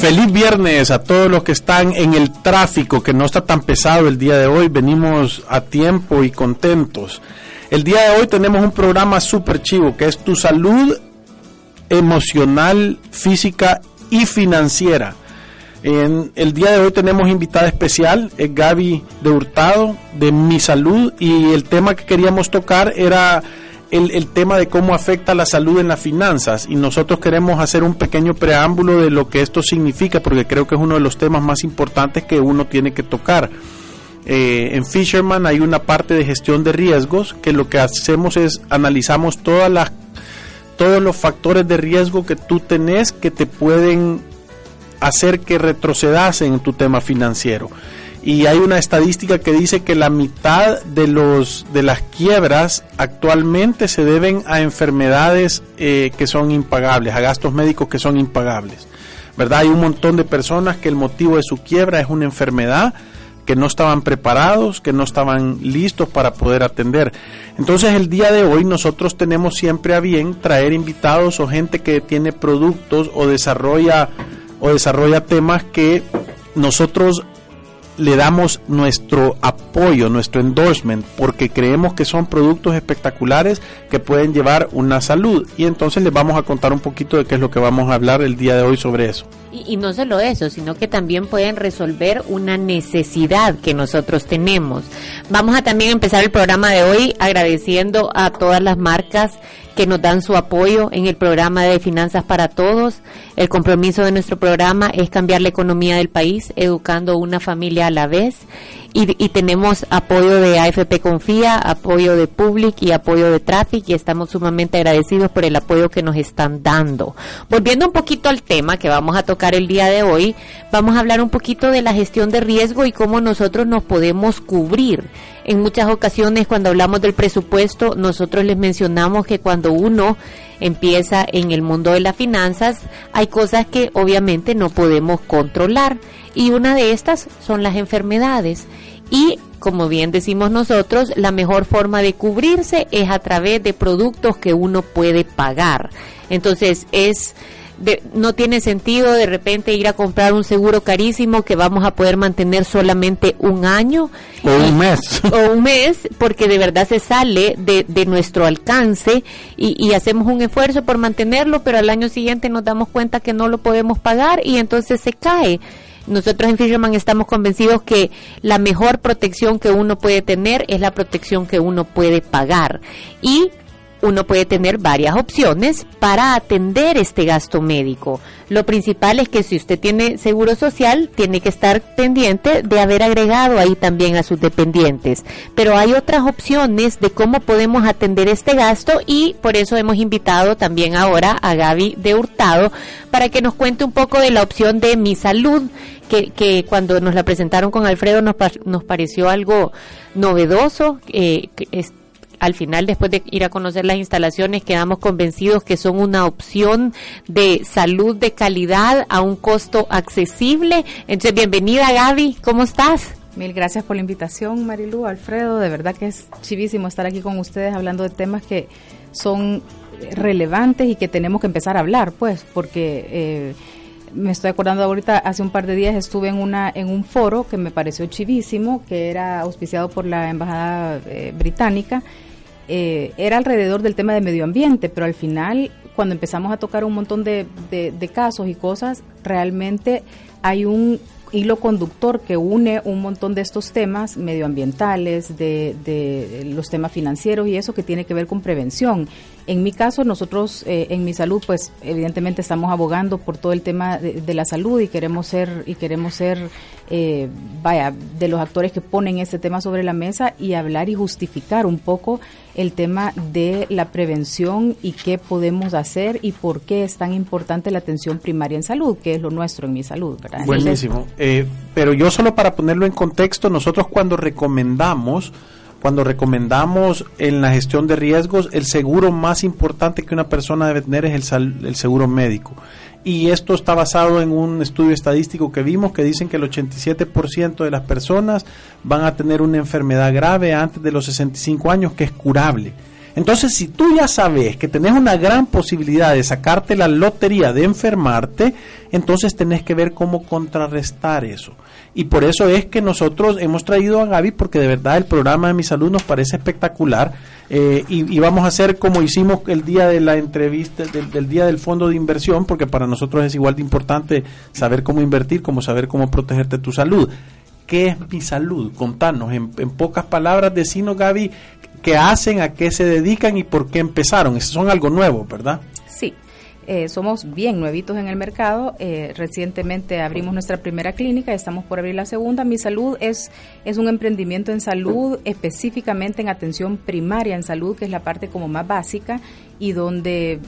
Feliz viernes a todos los que están en el tráfico, que no está tan pesado el día de hoy. Venimos a tiempo y contentos. El día de hoy tenemos un programa súper chivo, que es tu salud emocional, física y financiera. En el día de hoy tenemos invitada especial, es Gaby de Hurtado, de Mi Salud, y el tema que queríamos tocar era el, tema de cómo afecta la salud en las finanzas y nosotros queremos hacer un pequeño preámbulo de lo que esto significa porque creo que es uno de los temas más importantes que uno tiene que tocar. Eh, en Fisherman hay una parte de gestión de riesgos que lo que hacemos es analizamos todas las todos los factores de riesgo que tú tenés que te pueden hacer que retrocedas en tu tema financiero y hay una estadística que dice que la mitad de los de las quiebras actualmente se deben a enfermedades eh, que son impagables, a gastos médicos que son impagables. ¿Verdad? Hay un montón de personas que el motivo de su quiebra es una enfermedad que no estaban preparados, que no estaban listos para poder atender. Entonces el día de hoy nosotros tenemos siempre a bien traer invitados o gente que tiene productos o desarrolla o desarrolla temas que nosotros le damos nuestro apoyo, nuestro endorsement, porque creemos que son productos espectaculares que pueden llevar una salud. Y entonces les vamos a contar un poquito de qué es lo que vamos a hablar el día de hoy sobre eso. Y, no solo eso, sino que también pueden resolver una necesidad que nosotros tenemos. Vamos a también empezar el programa de hoy agradeciendo a todas las marcas que nos dan su apoyo en el programa de Finanzas para Todos. El compromiso de nuestro programa es cambiar la economía del país, educando una familia a la vez. Y, tenemos apoyo de AFP Confía, apoyo de Public y apoyo de Traffic y estamos sumamente agradecidos por el apoyo que nos están dando. Volviendo un poquito al tema que vamos a tocar el día de hoy, vamos a hablar un poquito de la gestión de riesgo y cómo nosotros nos podemos cubrir. En muchas ocasiones cuando hablamos del presupuesto, nosotros les mencionamos que cuando uno empieza en el mundo de las finanzas, hay cosas que obviamente no podemos controlar y una de estas son las enfermedades. Y como bien decimos nosotros, la mejor forma de cubrirse es a través de productos que uno puede pagar. Entonces es no tiene sentido de repente ir a comprar un seguro carísimo que vamos a poder mantener solamente un año. O un mes. O un mes, porque de verdad se sale de, de nuestro alcance y, y, hacemos un esfuerzo por mantenerlo, pero al año siguiente nos damos cuenta que no lo podemos pagar y entonces se cae. Nosotros en Fisherman estamos convencidos que la mejor protección que uno puede tener es la protección que uno puede pagar. Y uno puede tener varias opciones para atender este gasto médico. Lo principal es que si usted tiene seguro social, tiene que estar pendiente de haber agregado ahí también a sus dependientes. Pero hay otras opciones de cómo podemos atender este gasto y por eso hemos invitado también ahora a Gaby de Hurtado para que nos cuente un poco de la opción de Mi Salud, que, que cuando nos la presentaron con Alfredo nos, nos pareció algo novedoso. Eh, al final, después de ir a conocer las instalaciones, quedamos convencidos que son una opción de salud de calidad a un costo accesible. Entonces, bienvenida Gaby, ¿cómo estás? Mil gracias por la invitación, Marilu, Alfredo. De verdad que es chivísimo estar aquí con ustedes hablando de temas que son relevantes y que tenemos que empezar a hablar, pues, porque eh, me estoy acordando ahorita, hace un par de días estuve en una en un foro que me pareció chivísimo, que era auspiciado por la Embajada eh, Británica eh, era alrededor del tema de medio ambiente, pero al final, cuando empezamos a tocar un montón de, casos y cosas, realmente hay un hilo conductor que une un montón de estos temas medioambientales, de, los temas financieros y eso que tiene que ver con prevención. En mi caso, nosotros eh, en mi salud, pues evidentemente estamos abogando por todo el tema de, la salud y queremos ser y queremos ser, eh, vaya, de los actores que ponen este tema sobre la mesa y hablar y justificar un poco el tema de la prevención y qué podemos hacer y por qué es tan importante la atención primaria en salud, que es lo nuestro en mi salud. ¿verdad? Buenísimo. Eh, pero yo solo para ponerlo en contexto, nosotros cuando recomendamos cuando recomendamos en la gestión de riesgos, el seguro más importante que una persona debe tener es el, el seguro médico. Y esto está basado en un estudio estadístico que vimos que dicen que el 87% de las personas van a tener una enfermedad grave antes de los 65 años que es curable. Entonces, si tú ya sabes que tenés una gran posibilidad de sacarte la lotería de enfermarte, entonces tenés que ver cómo contrarrestar eso. Y por eso es que nosotros hemos traído a Gaby, porque de verdad el programa de mi salud nos parece espectacular. Eh, y, vamos a hacer como hicimos el día de la entrevista, del, día del fondo de inversión, porque para nosotros es igual de importante saber cómo invertir, como saber cómo protegerte tu salud. ¿Qué es mi salud? Contanos, en, pocas palabras, decinos, Gaby, qué hacen, a qué se dedican y por qué empezaron. Eso son algo nuevo, ¿verdad? Sí. Eh, somos bien nuevitos en el mercado. Eh, recientemente abrimos nuestra primera clínica, estamos por abrir la segunda. Mi Salud es, es un emprendimiento en salud, específicamente en atención primaria en salud, que es la parte como más básica y donde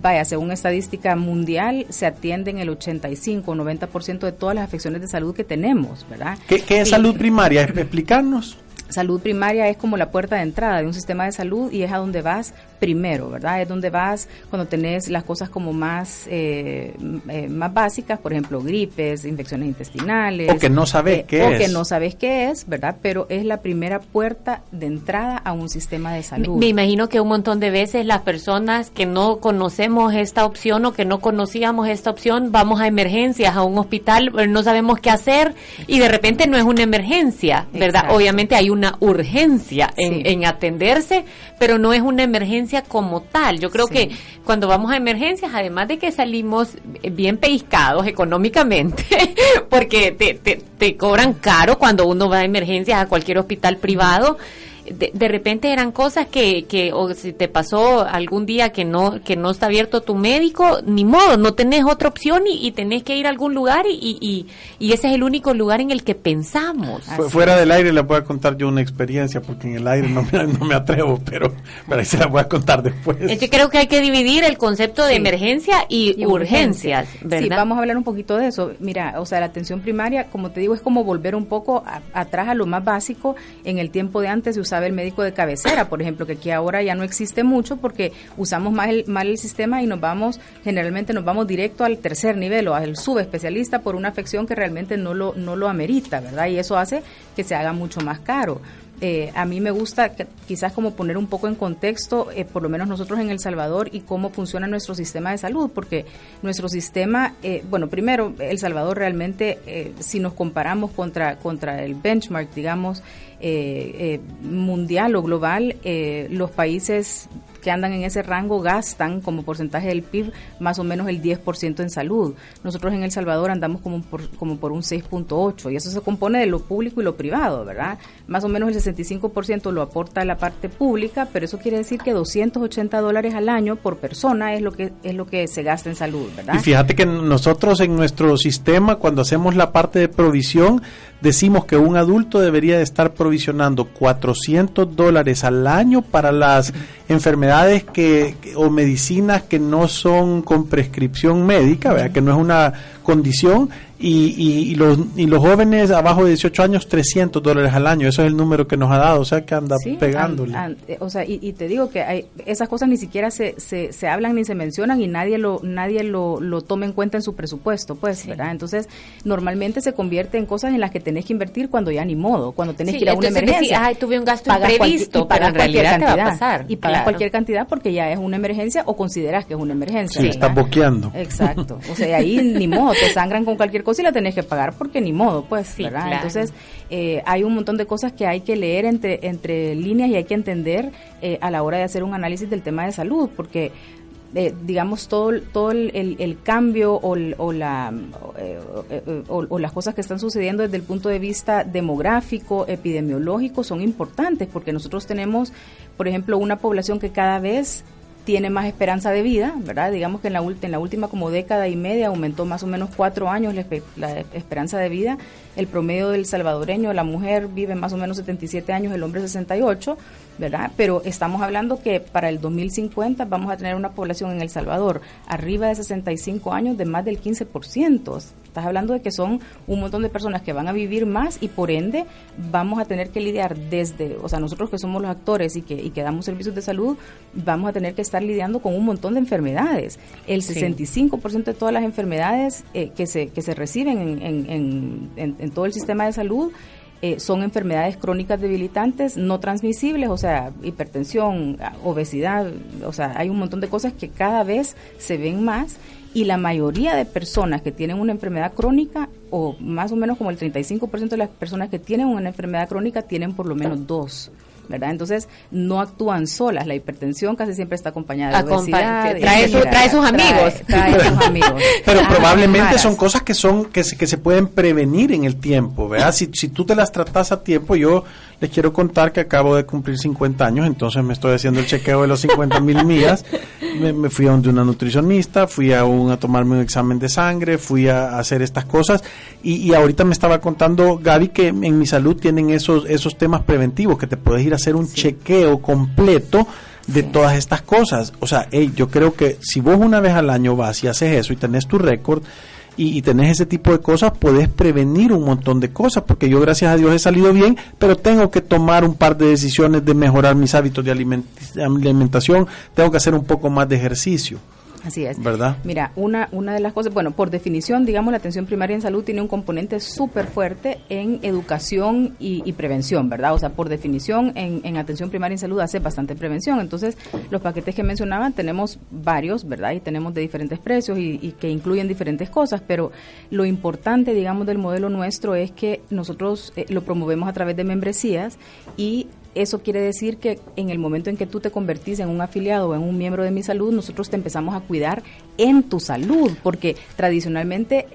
vaya, según estadística mundial, se atienden el 85 o 90% de todas las afecciones de salud que tenemos, ¿verdad? ¿Qué, qué es salud primaria? Explicarnos. Salud primaria es como la puerta de entrada de un sistema de salud y es a donde vas primero, ¿verdad? Es donde vas cuando tenés las cosas como más, eh, eh, más básicas, por ejemplo, gripes, infecciones intestinales. O que no sabes eh, qué es. O que no sabes qué es, ¿verdad? Pero es la primera puerta de entrada a un sistema de salud. Me, imagino que un montón de veces las personas que no conocemos esta opción o que no conocíamos esta opción, vamos a emergencias, a un hospital, no sabemos qué hacer y de repente no es una emergencia, ¿verdad? Obviamente hay una urgencia en, en atenderse, pero no es una emergencia como tal. Yo creo que cuando vamos a emergencias, además de que salimos bien pescados económicamente, porque te, te, te cobran caro cuando uno va a emergencias a cualquier hospital privado, de, repente eran cosas que, que o si te pasó algún día que no que no está abierto tu médico, ni modo, no tenés otra opción y, tenés que ir a algún lugar y, y, y, ese es el único lugar en el que pensamos. Fuera del aire le voy a contar yo una experiencia porque en el aire no me, no me atrevo, pero, pero ahí se la voy a contar después. Yo creo que hay que dividir el concepto de emergencia y, urgencias, ¿verdad? Sí, vamos a hablar un poquito de eso. Mira, o sea, la atención primaria, como te digo, es como volver un poco atrás a lo más básico. En el tiempo de antes se usaba el médico de cabecera, por ejemplo, que aquí ahora ya no existe mucho porque usamos mal el, mal el sistema y nos vamos, generalmente nos vamos directo al tercer nivel o al subespecialista por una afección que realmente no lo, no lo amerita, ¿verdad? Y eso hace que se haga mucho más caro. Eh, a mí me gusta quizás como poner un poco en contexto, eh, por lo menos nosotros en El Salvador, y cómo funciona nuestro sistema de salud, porque nuestro sistema, eh, bueno, primero, El Salvador realmente, si nos comparamos contra, contra el benchmark, digamos, mundial o global, los países que andan en ese rango gastan como porcentaje del PIB más o menos el 10% en salud. Nosotros en El Salvador andamos como por, como por un 6.8 y eso se compone de lo público y lo privado, ¿verdad? Más o menos el 65% lo aporta la parte pública, pero eso quiere decir que 280 dólares al año por persona es lo que es lo que se gasta en salud, ¿verdad? Y fíjate que nosotros en nuestro sistema cuando hacemos la parte de provisión decimos que un adulto debería de estar provisionando 400 dólares al año para las enfermedades que, o medicinas que no son con prescripción médica, ¿verdad? que no es una condición y, y, los, y los jóvenes abajo de 18 años 300 dólares al año. Eso es el número que nos ha dado, o sea que anda pegándole. Eh, o sea, y, te digo que hay, esas cosas ni siquiera se, se, se, hablan ni se mencionan y nadie lo nadie lo, lo toma en cuenta en su presupuesto, pues, ¿verdad? Entonces, normalmente se convierte en cosas en las que tenés que invertir cuando ya ni modo, cuando tenés que ir a una emergencia. ay, tuve un gasto imprevisto, para cualquier cantidad, Y pagas cualquier cantidad porque ya es una emergencia o consideras que es una emergencia. Sí, estás boqueando. Exacto. O sea, ahí ni modo, te sangran con cualquier cosa y la tenés que pagar porque ni modo, pues, ¿verdad? Entonces, eh, hay un montón de cosas que hay que leer entre, entre líneas y hay que entender eh, a la hora de hacer un análisis del tema de salud, porque eh, digamos, todo, todo el, cambio o, o la, o, las cosas que están sucediendo desde el punto de vista demográfico, epidemiológico, son importantes porque nosotros tenemos, por ejemplo, una población que cada vez tiene más esperanza de vida, ¿verdad? Digamos que en la, en la última como década y media aumentó más o menos cuatro años la, la, esperanza de vida. El promedio del salvadoreño, la mujer vive más o menos 77 años, el hombre 68, ¿verdad? Pero estamos hablando que para el 2050 vamos a tener una población en El Salvador arriba de 65 años de más del 15%. Estás hablando de que son un montón de personas que van a vivir más y por ende vamos a tener que lidiar desde, o sea, nosotros que somos los actores y que, y que damos servicios de salud, vamos a tener que estar lidiando con un montón de enfermedades. El 65% de todas las enfermedades eh, que, se, que se reciben en, en, todo el sistema de salud eh, son enfermedades crónicas debilitantes no transmisibles, o sea, hipertensión, obesidad, o sea, hay un montón de cosas que cada vez se ven más y la mayoría de personas que tienen una enfermedad crónica, o más o menos como el 35% de las personas que tienen una enfermedad crónica, tienen por lo menos dos. ¿Verdad? Entonces, no actúan solas. La hipertensión casi siempre está acompañada de obesidad. Trae, trae, sus amigos. Trae, sus amigos. Pero probablemente son cosas que son que se, que se pueden prevenir en el tiempo, ¿verdad? Si, si tú te las tratas a tiempo, yo les quiero contar que acabo de cumplir 50 años, entonces me estoy haciendo el chequeo de los 50 mil millas. Me, fui a donde una nutricionista, fui a, un, a tomarme un examen de sangre, fui a, hacer estas cosas y, y, ahorita me estaba contando Gaby que en mi salud tienen esos, esos temas preventivos, que te puedes ir a hacer un chequeo completo de todas estas cosas. O sea, yo creo que si vos una vez al año vas y haces eso y tenés tu récord, y, tenés ese tipo de cosas, puedes prevenir un montón de cosas, porque yo gracias a Dios he salido bien, pero tengo que tomar un par de decisiones de mejorar mis hábitos de alimentación, tengo que hacer un poco más de ejercicio. Así es. ¿Verdad? Mira, una, una de las cosas, bueno, por definición, digamos, la atención primaria en salud tiene un componente súper fuerte en educación y, prevención, ¿verdad? O sea, por definición, en, en, atención primaria en salud hace bastante prevención. Entonces, los paquetes que mencionaban tenemos varios, ¿verdad? Y tenemos de diferentes precios y, que incluyen diferentes cosas, pero lo importante, digamos, del modelo nuestro es que nosotros eh, lo promovemos a través de membresías y eso quiere decir que en el momento en que tú te convertís en un afiliado o en un miembro de mi salud, nosotros te empezamos a cuidar en tu salud, porque tradicionalmente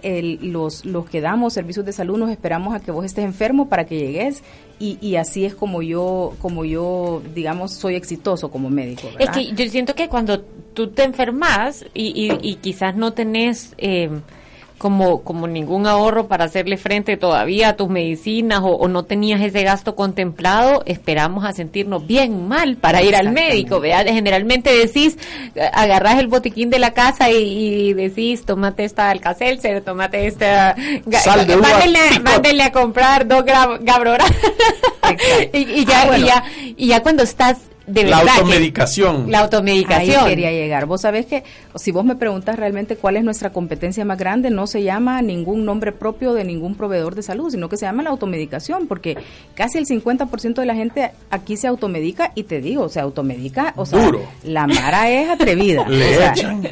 los, los que damos servicios de salud nos esperamos a que vos estés enfermo para que llegues y, y así es como yo, como yo, digamos, soy exitoso como médico. Es que yo siento que cuando tú te enfermas y, y, quizás no tenés... Eh, como, como ningún ahorro para hacerle frente todavía a tus medicinas o, no tenías ese gasto contemplado, esperamos a sentirnos bien mal para ir al médico. ¿verdad? Generalmente decís, agarras el botiquín de la casa y, decís, tomate esta alcacelser, tomate esta... Mándenle, a comprar dos gabroras. y, y, ya, ah, y, ya, y ya cuando estás la automedicación. La automedicación. Ahí quería llegar. Vos sabés que si vos me preguntas realmente cuál es nuestra competencia más grande, no se llama ningún nombre propio de ningún proveedor de salud, sino que se llama la automedicación, porque casi el 50% de la gente aquí se automedica y te digo, se automedica, o sea, la Mara es atrevida.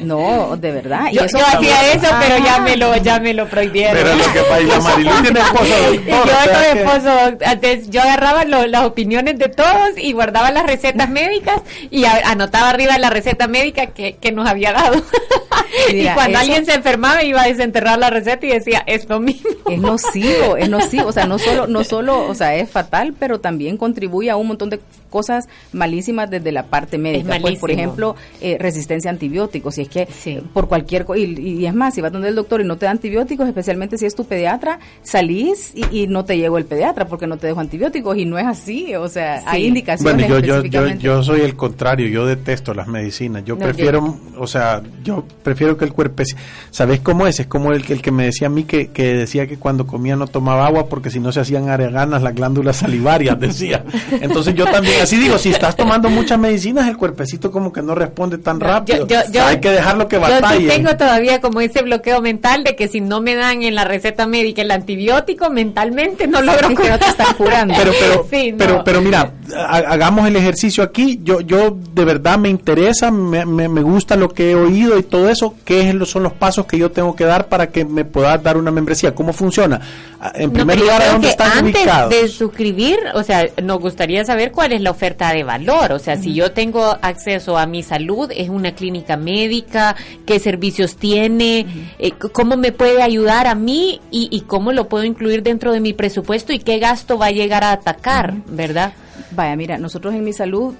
No, de verdad. Yo, hacía eso, pero ya me lo ya me lo prohibieron. Pero lo que pasa, Marilu tiene esposo Yo esposo, antes yo agarraba las opiniones de todos y guardaba las recetas médicas y anotaba arriba la receta médica que, nos había dado. y cuando alguien se enfermaba iba a desenterrar la receta y decía, es lo mismo. Es nocivo, es nocivo, o sea, no solo, no solo, o sea, es fatal, pero también contribuye a un montón de cosas malísimas desde la parte médica. Pues, por ejemplo, eh, resistencia a antibióticos. Y es que por cualquier y, y, es más, si vas donde el doctor y no te da antibióticos, especialmente si es tu pediatra, salís y, no te llegó el pediatra porque no te dejo antibióticos. Y no es así. O sea, hay indicaciones. Bueno, yo, yo, yo, soy el contrario. Yo detesto las medicinas. Yo prefiero, o sea, yo prefiero que el cuerpo. ¿Sabes cómo es? Es como el, el que me decía a mí que, que decía que cuando comía no tomaba agua porque si no se hacían areganas las glándulas salivarias, decía. Entonces yo también así digo, si estás tomando muchas medicinas, el cuerpecito como que no responde tan rápido. hay que dejarlo que batalle. Yo tengo todavía como ese bloqueo mental de que si no me dan en la receta médica el antibiótico, mentalmente no logro que no te están curando. Pero, pero, pero, pero mira, hagamos el ejercicio aquí. Yo, yo de verdad me interesa, me, me, gusta lo que he oído y todo eso. ¿Qué son los pasos que yo tengo que dar para que me pueda dar una membresía? ¿Cómo funciona? Ah, en primer lugar, ¿dónde están antes de suscribir, o sea, nos gustaría saber cuál es la oferta de valor. O sea, si yo tengo acceso a mi salud, es una clínica médica, qué servicios tiene, eh, cómo me puede ayudar a mí y, cómo lo puedo incluir dentro de mi presupuesto y qué gasto va a llegar a atacar, ¿verdad? Vaya, mira, nosotros en mi salud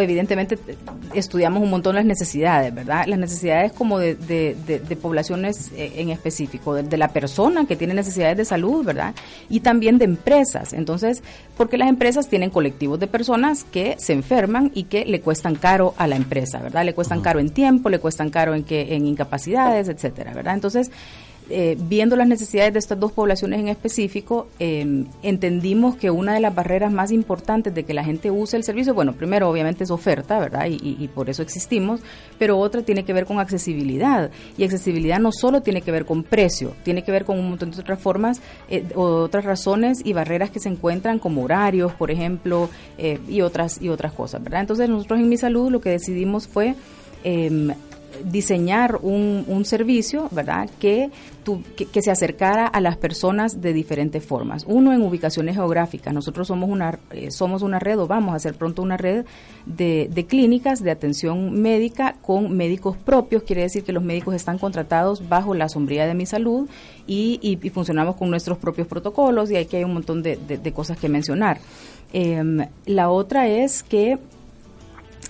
evidentemente estudiamos un montón las necesidades, ¿verdad? Las necesidades como de, de, poblaciones eh, en específico, de, la persona que tiene necesidades de salud, ¿verdad? Y también de empresas. Entonces, porque las empresas tienen colectivos de personas que se enferman y que le cuestan caro a la empresa, ¿verdad? Le cuestan caro en tiempo, le cuestan caro en que en incapacidades, etcétera, ¿verdad? Entonces, eh, viendo las necesidades de estas dos poblaciones en específico, em, entendimos que una de las barreras más importantes de que la gente use el servicio, bueno, primero obviamente es oferta, ¿verdad? Y, por eso existimos, pero otra tiene que ver con accesibilidad. Y accesibilidad no solo tiene que ver con precio, tiene que ver con un montón de otras formas, eh, otras razones y barreras que se encuentran como horarios, por ejemplo, eh, y, otras, y otras cosas, ¿verdad? Entonces nosotros en Mi Salud lo que decidimos fue em, diseñar un, un servicio, ¿verdad? Que, que, se acercara a las personas de diferentes formas. Uno, en ubicaciones geográficas. Nosotros somos una, eh, somos una red o vamos a ser pronto una red de, de, clínicas de atención médica con médicos propios. Quiere decir que los médicos están contratados bajo la sombría de mi salud y, y, funcionamos con nuestros propios protocolos y aquí hay un montón de, de, cosas que mencionar. Em, la otra es que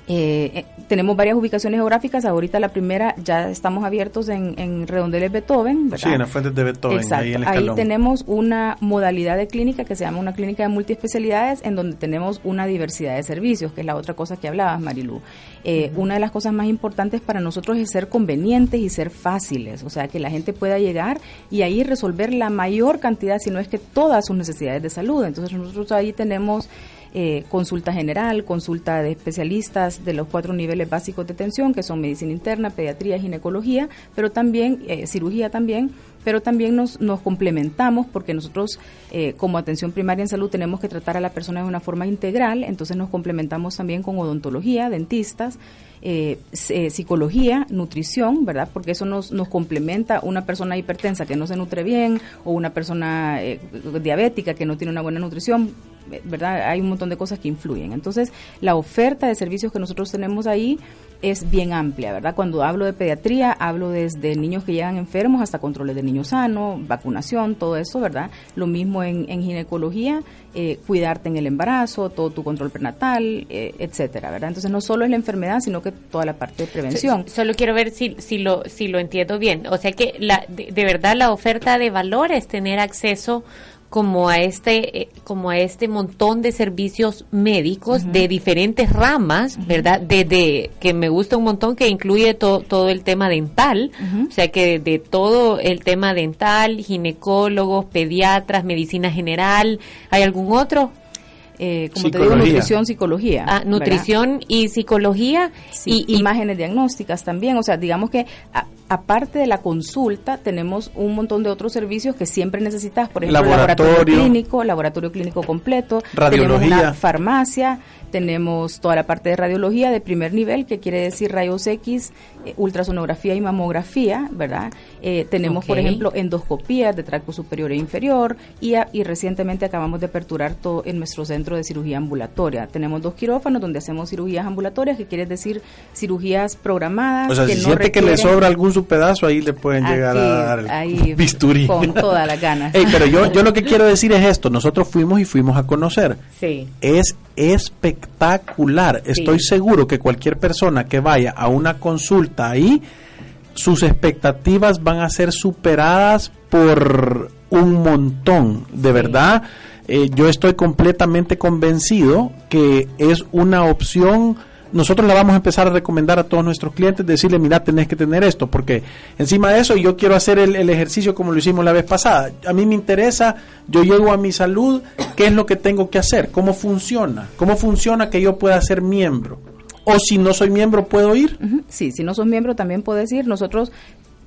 eh, tenemos varias ubicaciones geográficas. Ahorita la primera ya estamos abiertos en, en Redondeles Beethoven. Sí, en las fuentes de Beethoven. Ahí, ahí, tenemos una modalidad de clínica que se llama una clínica de multiespecialidades, en donde tenemos una diversidad de servicios, que es la otra cosa que hablabas, Marilu. Eh, una de las cosas más importantes para nosotros es ser convenientes y ser fáciles, o sea, que la gente pueda llegar y ahí resolver la mayor cantidad, si no es que todas sus necesidades de salud. Entonces nosotros ahí tenemos eh, consulta general, consulta de especialistas de los cuatro niveles básicos de atención, que son medicina interna, pediatría, ginecología, pero también eh, cirugía también, pero también nos, nos complementamos porque nosotros eh, como atención primaria en salud tenemos que tratar a la persona de una forma integral, entonces nos complementamos también con odontología, dentistas, eh, eh, psicología, nutrición, ¿verdad? Porque eso nos, nos complementa una persona hipertensa que no se nutre bien o una persona eh, diabética que no tiene una buena nutrición, ¿verdad? Hay un montón de cosas que influyen. Entonces, la oferta de servicios que nosotros tenemos ahí es bien amplia, ¿verdad? Cuando hablo de pediatría, hablo desde niños que llegan enfermos hasta controles de niños sanos, vacunación, todo eso, ¿verdad? Lo mismo en, en ginecología, eh, cuidarte en el embarazo, todo tu control prenatal, eh, etcétera, ¿verdad? Entonces no solo es la enfermedad, sino que toda la parte de prevención. solo quiero ver si, si, lo, si lo entiendo bien. O sea que la, de verdad la oferta de valor es tener acceso como a este eh, como a este montón de servicios médicos de diferentes ramas, ¿verdad? Desde que me gusta un montón que incluye todo el tema dental, o sea que de todo el tema dental, ginecólogos, pediatras, medicina general, ¿hay algún otro? Eh, como te digo, nutrición, psicología. Ah, nutrición y psicología. y, imágenes diagnósticas también. O sea, digamos que aparte de la consulta, tenemos un montón de otros servicios que siempre necesitas. Por ejemplo, laboratorio, clínico, laboratorio clínico completo, radiología, farmacia, tenemos toda la parte de radiología de primer nivel, que quiere decir rayos X, eh, ultrasonografía y mamografía, ¿verdad? Eh, tenemos, por ejemplo, endoscopías de tracto superior e inferior y, y recientemente acabamos de aperturar todo en nuestro centro de cirugía ambulatoria. Tenemos dos quirófanos donde hacemos cirugías ambulatorias, que quiere decir cirugías programadas. O sea, si siente que le sobra algún su pedazo, ahí le pueden llegar a dar ahí, bisturí. Con toda la ganas. pero yo, yo lo que quiero decir es esto, nosotros fuimos y fuimos a conocer. Sí. Es espectacular. Estoy seguro que cualquier persona que vaya a una consulta ahí, sus expectativas van a ser superadas por un montón, de verdad. Eh, yo estoy completamente convencido que es una opción nosotros la vamos a empezar a recomendar a todos nuestros clientes, decirle, mira, tenés que tener esto, porque encima de eso yo quiero hacer el, ejercicio como lo hicimos la vez pasada. A mí me interesa, yo llego a mi salud, ¿qué es lo que tengo que hacer? ¿Cómo funciona? ¿Cómo funciona que yo pueda ser miembro? O si no soy miembro, ¿puedo ir? Sí, si no sos miembro también puedes ir. Nosotros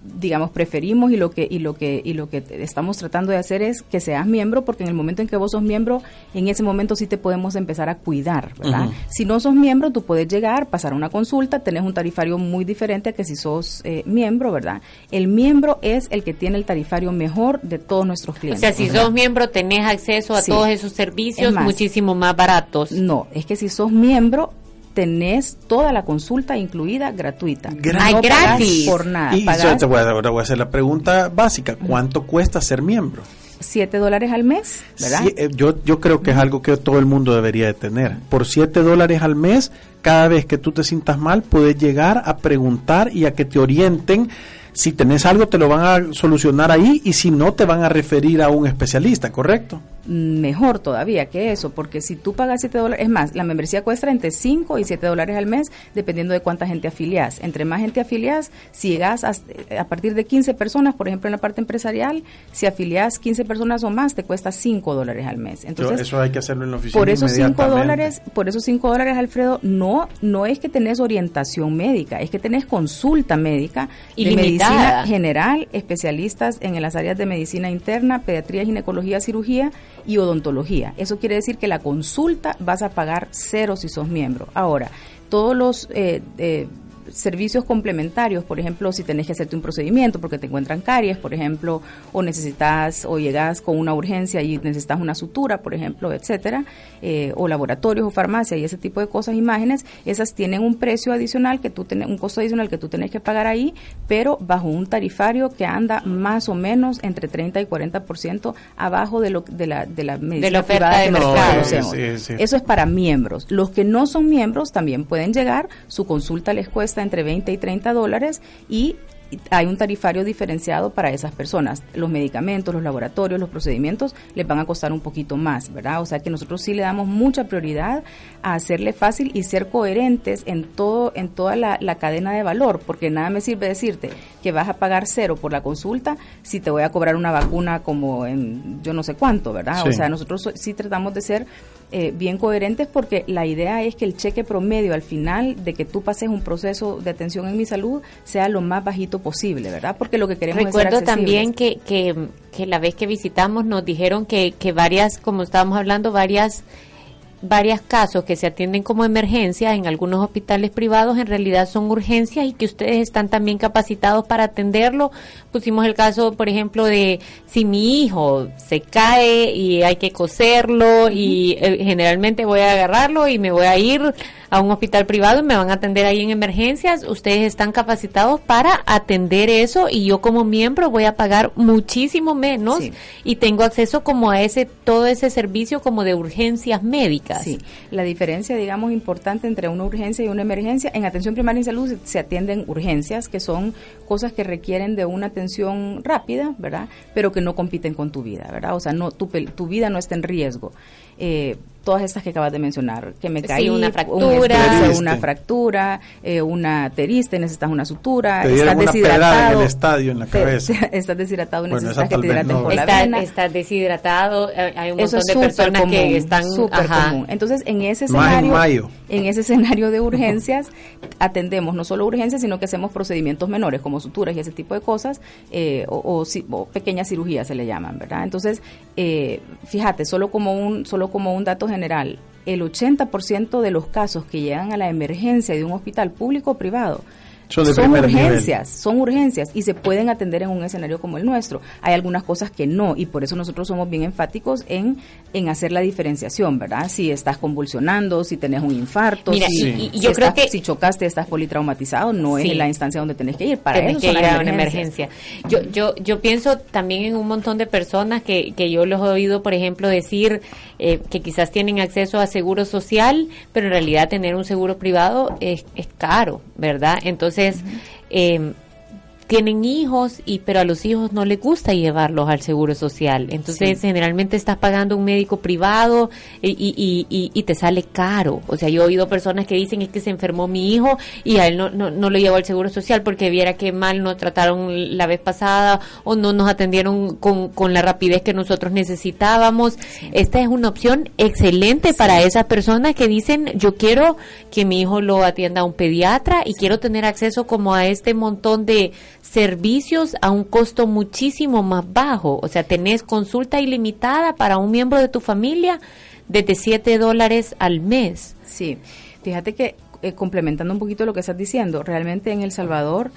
digamos preferimos y lo que y lo que y lo que estamos tratando de hacer es que seas miembro porque en el momento en que vos sos miembro en ese momento sí te podemos empezar a cuidar verdad si no sos miembro tú puedes llegar pasar una consulta tenés un tarifario muy diferente a que si sos eh, miembro verdad el miembro es el que tiene el tarifario mejor de todos nuestros clientes o sea si sos miembro tenés acceso a todos esos servicios muchísimo más baratos. no es que si sos miembro tenés toda la consulta incluida gratuita. gratis. Por nada. Y te voy, a, voy a hacer la pregunta básica. ¿Cuánto cuesta ser miembro? 7 dólares al mes, ¿verdad? Eh, yo, yo creo que es algo que todo el mundo debería de tener. Por 7 dólares al mes, cada vez que tú te sientas mal, puedes llegar a preguntar y a que te orienten si tenés algo te lo van a solucionar ahí y si no te van a referir a un especialista, ¿correcto? Mejor todavía que eso, porque si tú pagas 7 dólares, es más, la membresía cuesta entre 5 y 7 dólares al mes, dependiendo de cuánta gente afiliás. Entre más gente afiliás, si llegas a, a, partir de 15 personas, por ejemplo en la parte empresarial, si afiliás 15 personas o más, te cuesta 5 dólares al mes. Entonces, eso hay que hacerlo en la oficina. Por esos 5 dólares, por esos 5 dólares, Alfredo, no, no es que tenés orientación médica, es que tenés consulta médica y de medicina general, especialistas en las áreas de medicina interna, pediatría, ginecología, cirugía y odontología. Eso quiere decir que la consulta vas a pagar cero si sos miembro. Ahora, todos los eh, eh, servicios complementarios, por ejemplo, si tenés que hacerte un procedimiento porque te encuentran caries, por ejemplo, o necesitas o llegas con una urgencia y necesitas una sutura, por ejemplo, etcétera, eh, o laboratorios o farmacia y ese tipo de cosas, imágenes, esas tienen un precio adicional que tú tenés, un costo adicional que tú tenés que pagar ahí, pero bajo un tarifario que anda más o menos entre 30 y 40% abajo de lo de la de la medicina privada de mercado. Eso es para miembros. Los que no son miembros también pueden llegar, su consulta les cuesta entre 20 y 30 dólares y hay un tarifario diferenciado para esas personas. Los medicamentos, los laboratorios, los procedimientos les van a costar un poquito más, ¿verdad? O sea que nosotros sí le damos mucha prioridad a hacerle fácil y ser coherentes en todo, en toda la, cadena de valor, porque nada me sirve decirte que vas a pagar cero por la consulta si te voy a cobrar una vacuna como en yo no sé cuánto, ¿verdad? O sea, nosotros sí tratamos de ser eh, bien coherentes porque la idea es que el cheque promedio al final de que tú pases un proceso de atención en mi salud sea lo más bajito posible, ¿verdad? Porque lo que queremos Recuerdo es ser también que, que, que, la vez que visitamos nos dijeron que, que varias, como estábamos hablando, varias varios casos que se atienden como emergencia en algunos hospitales privados en realidad son urgencias y que ustedes están también capacitados para atenderlo. Pusimos el caso, por ejemplo, de si mi hijo se cae y hay que coserlo y eh, generalmente voy a agarrarlo y me voy a ir a un hospital privado y me van a atender ahí en emergencias, ustedes están capacitados para atender eso y yo como miembro voy a pagar muchísimo menos y tengo acceso como a ese todo ese servicio como de urgencias médicas. Sí, la diferencia digamos importante entre una urgencia y una emergencia, en atención primaria en salud se atienden urgencias que son cosas que requieren de una atención rápida, ¿verdad? Pero que no compiten con tu vida, ¿verdad? O sea, no tu, tu vida no está en riesgo. Eh, todas estas que acabas de mencionar, que me caí, una fractura, una fractura, eh, una teriste, necesitas una sutura, estás deshidratado, en el estadio en la cabeza. estás deshidratado, necesitas que te hidraten por la vena. Estás deshidratado, eh, hay un montón de personas que están súper común. Entonces, en ese escenario, en ese escenario de urgencias atendemos no solo urgencias, sino que hacemos procedimientos menores como suturas y ese tipo de cosas eh, o, o, pequeñas cirugías se le llaman, ¿verdad? Entonces, fíjate, solo como un solo como un dato general, el 80% de los casos que llegan a la emergencia de un hospital público o privado son, urgencias, son urgencias y se pueden atender en un escenario como el nuestro. Hay algunas cosas que no y por eso nosotros somos bien enfáticos en, en hacer la diferenciación, ¿verdad? Si estás convulsionando, si tenés un infarto, si, yo creo que si chocaste, estás politraumatizado, no es la instancia donde tenés que ir. Para eso que ir a una emergencia. Yo, yo, yo pienso también en un montón de personas que, que yo los he oído, por ejemplo, decir eh, que quizás tienen acceso a seguro social, pero en realidad tener un seguro privado es, es caro, ¿verdad? Entonces entonces, tienen hijos y pero a los hijos no les gusta llevarlos al seguro social. Entonces generalmente estás pagando un médico privado y, y, y, y, te sale caro. O sea yo he oído personas que dicen es que se enfermó mi hijo y a él no, no, no lo llevó al seguro social porque viera que mal nos trataron la vez pasada o no nos atendieron con, con la rapidez que nosotros necesitábamos. Esta es una opción excelente para esas personas que dicen yo quiero que mi hijo lo atienda a un pediatra y quiero tener acceso como a este montón de servicios a un costo muchísimo más bajo. O sea, tenés consulta ilimitada para un miembro de tu familia desde 7 dólares al mes. Sí, fíjate que eh, complementando un poquito lo que estás diciendo, realmente en El Salvador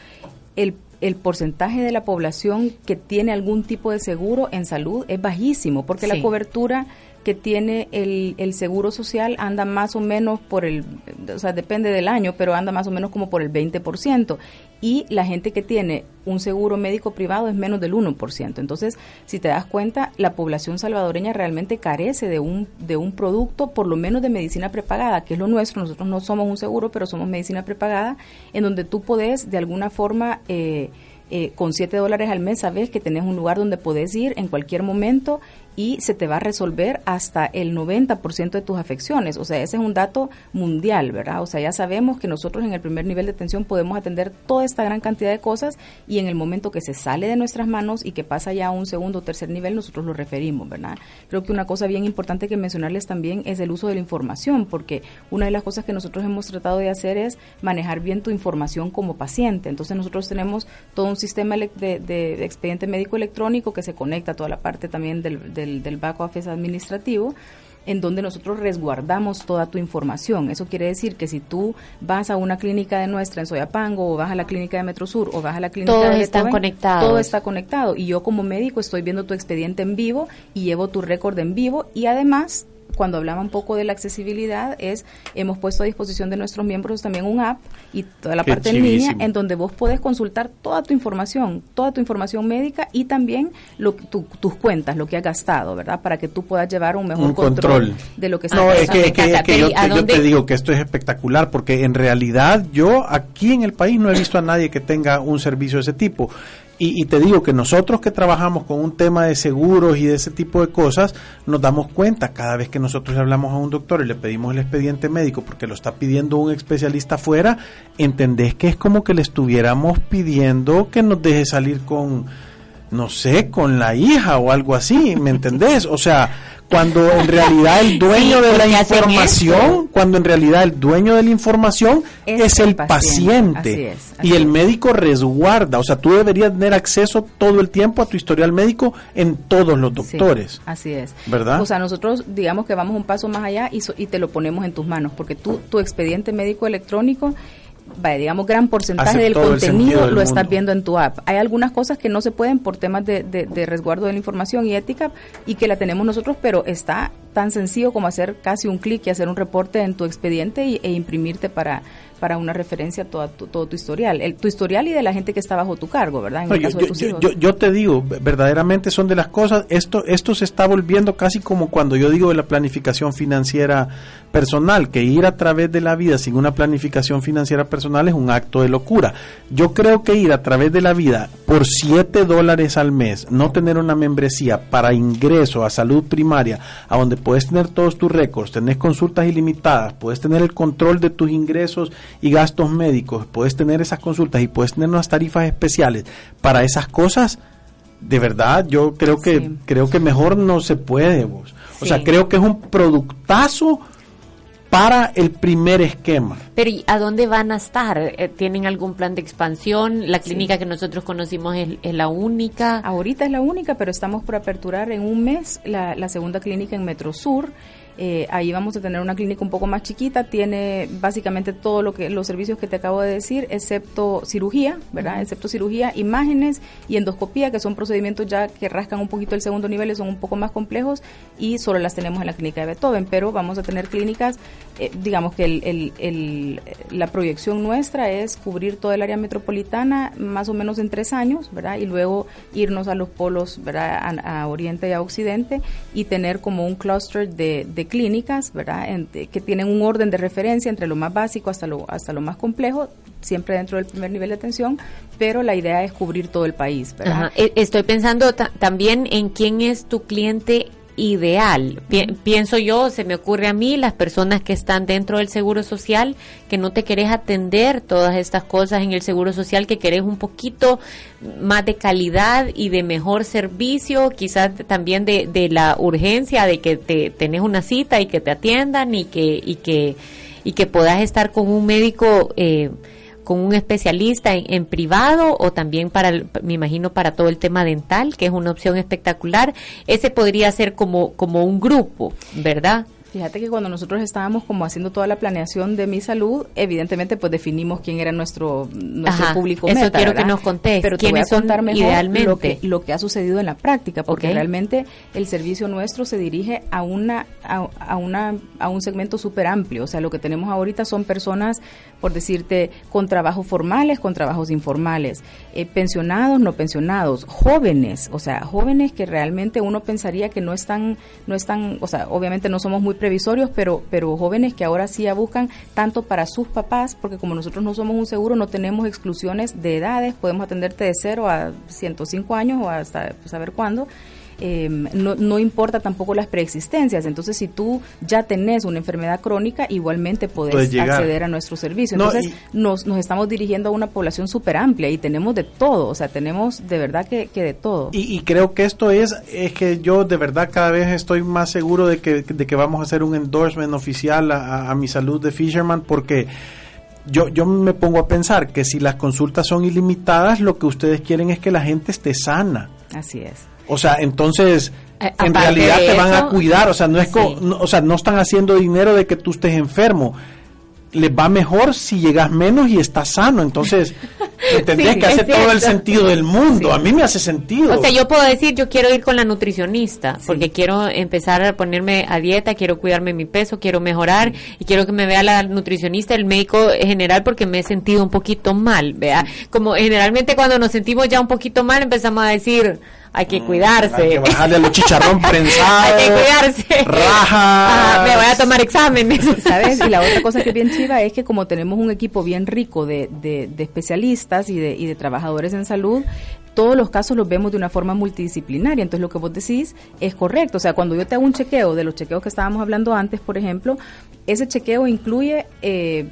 el, el porcentaje de la población que tiene algún tipo de seguro en salud es bajísimo, porque la cobertura que tiene el, el, seguro social anda más o menos por el, o sea, depende del año, pero anda más o menos como por el 20%. Y la gente que tiene un seguro médico privado es menos del 1%. Entonces, si te das cuenta, la población salvadoreña realmente carece de un, de un producto, por lo menos de medicina prepagada, que es lo nuestro. Nosotros no somos un seguro, pero somos medicina prepagada, en donde tú podés de alguna forma... Eh, eh, con 7 dólares al mes sabes que tenés un lugar donde podés ir en cualquier momento y se te va a resolver hasta el 90% de tus afecciones. O sea, ese es un dato mundial, ¿verdad? O sea, ya sabemos que nosotros en el primer nivel de atención podemos atender toda esta gran cantidad de cosas y en el momento que se sale de nuestras manos y que pasa ya a un segundo o tercer nivel, nosotros lo referimos, ¿verdad? Creo que una cosa bien importante que mencionarles también es el uso de la información, porque una de las cosas que nosotros hemos tratado de hacer es manejar bien tu información como paciente. Entonces nosotros tenemos todo un sistema de, expediente médico electrónico que se conecta a toda la parte también del del, back office administrativo en donde nosotros resguardamos toda tu información. Eso quiere decir que si tú vas a una clínica de nuestra en Soyapango o vas a la clínica de Metrosur o vas a la clínica Todos de están conectados. Todo está conectado y yo como médico estoy viendo tu expediente en vivo y llevo tu récord en vivo y además cuando hablaba un poco de la accesibilidad, es hemos puesto a disposición de nuestros miembros también un app y toda la parte en línea en donde vos podés consultar toda tu información, toda tu información médica y también lo, tus cuentas, lo que has gastado, ¿verdad? Para que tú puedas llevar un mejor control, de lo que está No, es que, yo, yo te digo que esto es espectacular porque en realidad yo aquí en el país no he visto a nadie que tenga un servicio de ese tipo. Y, te digo que nosotros que trabajamos con un tema de seguros y de ese tipo de cosas, nos damos cuenta cada vez que nosotros le hablamos a un doctor y le pedimos el expediente médico porque lo está pidiendo un especialista afuera, entendés que es como que le estuviéramos pidiendo que nos deje salir con, no sé, con la hija o algo así, ¿me entendés? O sea, cuando en realidad el dueño de la información, cuando en realidad el dueño de la información es, el paciente, y el médico resguarda, o sea, tú deberías tener acceso todo el tiempo a tu historial médico en todos los doctores. así es. ¿Verdad? O sea, nosotros digamos que vamos un paso más allá y, y te lo ponemos en tus manos, porque tú tu expediente médico electrónico digamos, gran porcentaje del contenido lo estás viendo en tu app. Hay algunas cosas que no se pueden por temas de, de, resguardo de la información y ética y que la tenemos nosotros, pero está tan sencillo como hacer casi un clic y hacer un reporte en tu expediente y, e imprimirte para, para una referencia a toda tu, todo tu historial, el, tu historial y de la gente que está bajo tu cargo, ¿verdad? En el caso yo, de tus hijos. Yo, te digo, verdaderamente son de las cosas, esto, esto se está volviendo casi como cuando yo digo de la planificación financiera personal, que ir a través de la vida sin una planificación financiera personal es un acto de locura. Yo creo que ir a través de la vida por 7 dólares al mes, no tener una membresía para ingreso a salud primaria, a donde puedes tener todos tus récords, tenés consultas ilimitadas, puedes tener el control de tus ingresos y gastos médicos, puedes tener esas consultas y puedes tener unas tarifas especiales para esas cosas, de verdad yo creo que creo que mejor no se puede vos. O sea, creo que es un productazo para el primer esquema. Pero ¿y a dónde van a estar? Eh, ¿Tienen algún plan de expansión? ¿La clínica que nosotros conocimos es, la única? Ahorita es la única, pero estamos por aperturar en un mes la, la segunda clínica en Metro Sur. Eh, ahí vamos a tener una clínica un poco más chiquita, tiene básicamente todo lo que los servicios que te acabo de decir, excepto cirugía, ¿verdad? Excepto cirugía, imágenes y endoscopía, que son procedimientos ya que rascan un poquito el segundo nivel y son un poco más complejos y solo las tenemos en la clínica de Beethoven, pero vamos a tener clínicas, eh, digamos que el, el, la proyección nuestra es cubrir todo el área metropolitana más o menos en tres años, ¿verdad? Y luego irnos a los polos, ¿verdad? A, Oriente y a Occidente y tener como un cluster de clínicas, ¿verdad? que tienen un orden de referencia entre lo más básico hasta lo, hasta lo más complejo, siempre dentro del primer nivel de atención, pero la idea es cubrir todo el país, ¿verdad? E, estoy pensando también en quién es tu cliente ideal. pienso yo, se me ocurre a mí, las personas que están dentro del Seguro Social, que no te querés atender todas estas cosas en el Seguro Social, que querés un poquito más de calidad y de mejor servicio, quizás también de, de la urgencia de que te tenés una cita y que te atiendan y que, y que, y que puedas estar con un médico eh, con un especialista en, privado o también para, me imagino, para todo el tema dental, que es una opción espectacular. Ese podría ser como, como un grupo, ¿verdad? Fíjate que cuando nosotros estábamos como haciendo toda la planeación de mi salud, evidentemente pues definimos quién era nuestro, nuestro público eso meta. quiero que nos contés. Pero te voy a contar mejor idealmente? Lo, que, lo que ha sucedido en la práctica, porque realmente el servicio nuestro se dirige a una a, a una a un segmento súper amplio. O sea, lo que tenemos ahorita son personas, por decirte, con trabajos formales, con trabajos informales, eh, pensionados, no pensionados, jóvenes, o sea, jóvenes que realmente uno pensaría que no están, no están, o sea, obviamente no somos muy previsorios, pero, pero jóvenes que ahora sí ya buscan tanto para sus papás, porque como nosotros no somos un seguro, no tenemos exclusiones de edades, podemos atenderte de 0 a 105 años o hasta saber cuándo. Em, no, no, importa tampoco las preexistencias. Entonces, si tú ya tenés una enfermedad crónica, igualmente podés acceder a nuestro servicio. Entonces, nos, nos estamos dirigiendo a una población súper amplia y tenemos de todo, o sea, tenemos de verdad que, que de todo. Y, creo que esto es, es que yo de verdad cada vez estoy más seguro de que, de que vamos a hacer un endorsement oficial a, a mi salud de Fisherman porque yo, yo me pongo a pensar que si las consultas son ilimitadas, lo que ustedes quieren es que la gente esté sana. Así es. O sea, entonces eh, en realidad te van a cuidar, o sea, no es o sea, no están haciendo dinero de que tú estés enfermo. Les va mejor si llegas menos y estás sano. Entonces, tendrías que hacer todo el sentido del mundo. A mí me hace sentido. O sea, yo puedo decir, yo quiero ir con la nutricionista, porque quiero empezar a ponerme a dieta, quiero cuidarme mi peso, quiero mejorar y quiero que me vea la nutricionista, el médico general, porque me he sentido un poquito mal, vea. Como generalmente cuando nos sentimos ya un poquito mal empezamos a decir, hay que cuidarse. Hay que bajarle a los chicharrón prensado. hay que cuidarse. Raja. me voy a tomar exámenes. ¿Sabes? Y la otra cosa que es bien chiva es que como tenemos un equipo bien rico de, de, de especialistas y de, y de trabajadores en salud, todos los casos los vemos de una forma multidisciplinaria. Entonces, lo que vos decís es correcto. O sea, cuando yo te hago un chequeo, de los chequeos que estábamos hablando antes, por ejemplo, ese chequeo incluye eh,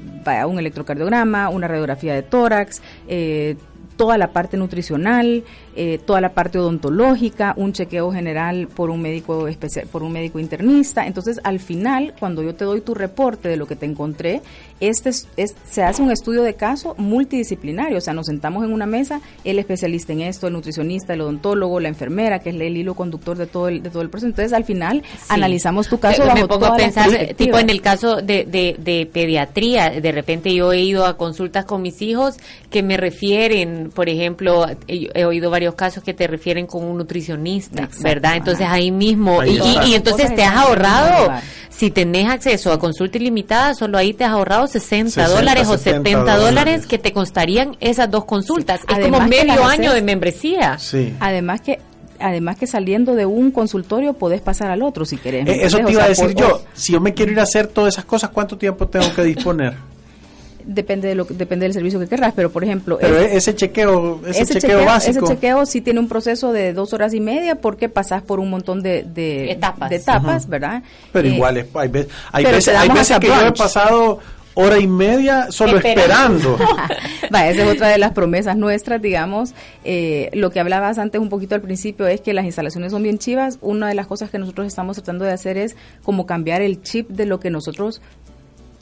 un electrocardiograma, una radiografía de tórax, eh, toda la parte nutricional, eh, toda la parte odontológica, un chequeo general por un médico especial, por un médico internista. Entonces, al final, cuando yo te doy tu reporte de lo que te encontré, este es, se hace un estudio de caso multidisciplinario, o sea, nos sentamos en una mesa, el especialista en esto, el nutricionista, el odontólogo, la enfermera, que es el hilo conductor de todo el, de todo el proceso. Entonces, al final, analizamos tu caso. Me, me pongo a pensar, tipo en el caso de, de, de pediatría, de repente yo he ido a consultas con mis hijos que me refieren por ejemplo, he, oído varios casos que te refieren con un nutricionista, ¿verdad? Entonces ahí mismo, y, y, entonces te has ahorrado, si tenés acceso a consulta ilimitada, solo ahí te has ahorrado 60, dólares o 70 dólares que te costarían esas dos consultas. Es como medio año de membresía. Sí. Además que además que saliendo de un consultorio podés pasar al otro si querés. Eh, eso te iba a decir yo. Si yo me quiero ir a hacer todas esas cosas, ¿cuánto tiempo tengo que disponer? depende de lo depende del servicio que querrás, pero por ejemplo, pero ese chequeo, ese, chequeo, básico, ese chequeo sí tiene un proceso de dos horas y media porque pasas por un montón de, de etapas, de etapas ¿verdad? Pero eh, igual hay veces, hay veces, hay veces que yo he pasado hora y media solo esperando. Va, esa es otra de las promesas nuestras, digamos. Eh, lo que hablabas antes un poquito al principio es que las instalaciones son bien chivas. Una de las cosas que nosotros estamos tratando de hacer es como cambiar el chip de lo que nosotros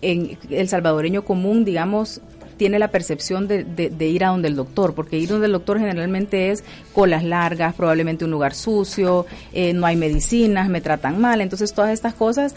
en el salvadoreño común, digamos, tiene la percepción de, de, ir a donde el doctor, porque ir donde el doctor generalmente es colas largas, probablemente un lugar sucio, eh, no hay medicinas, me tratan mal, entonces todas estas cosas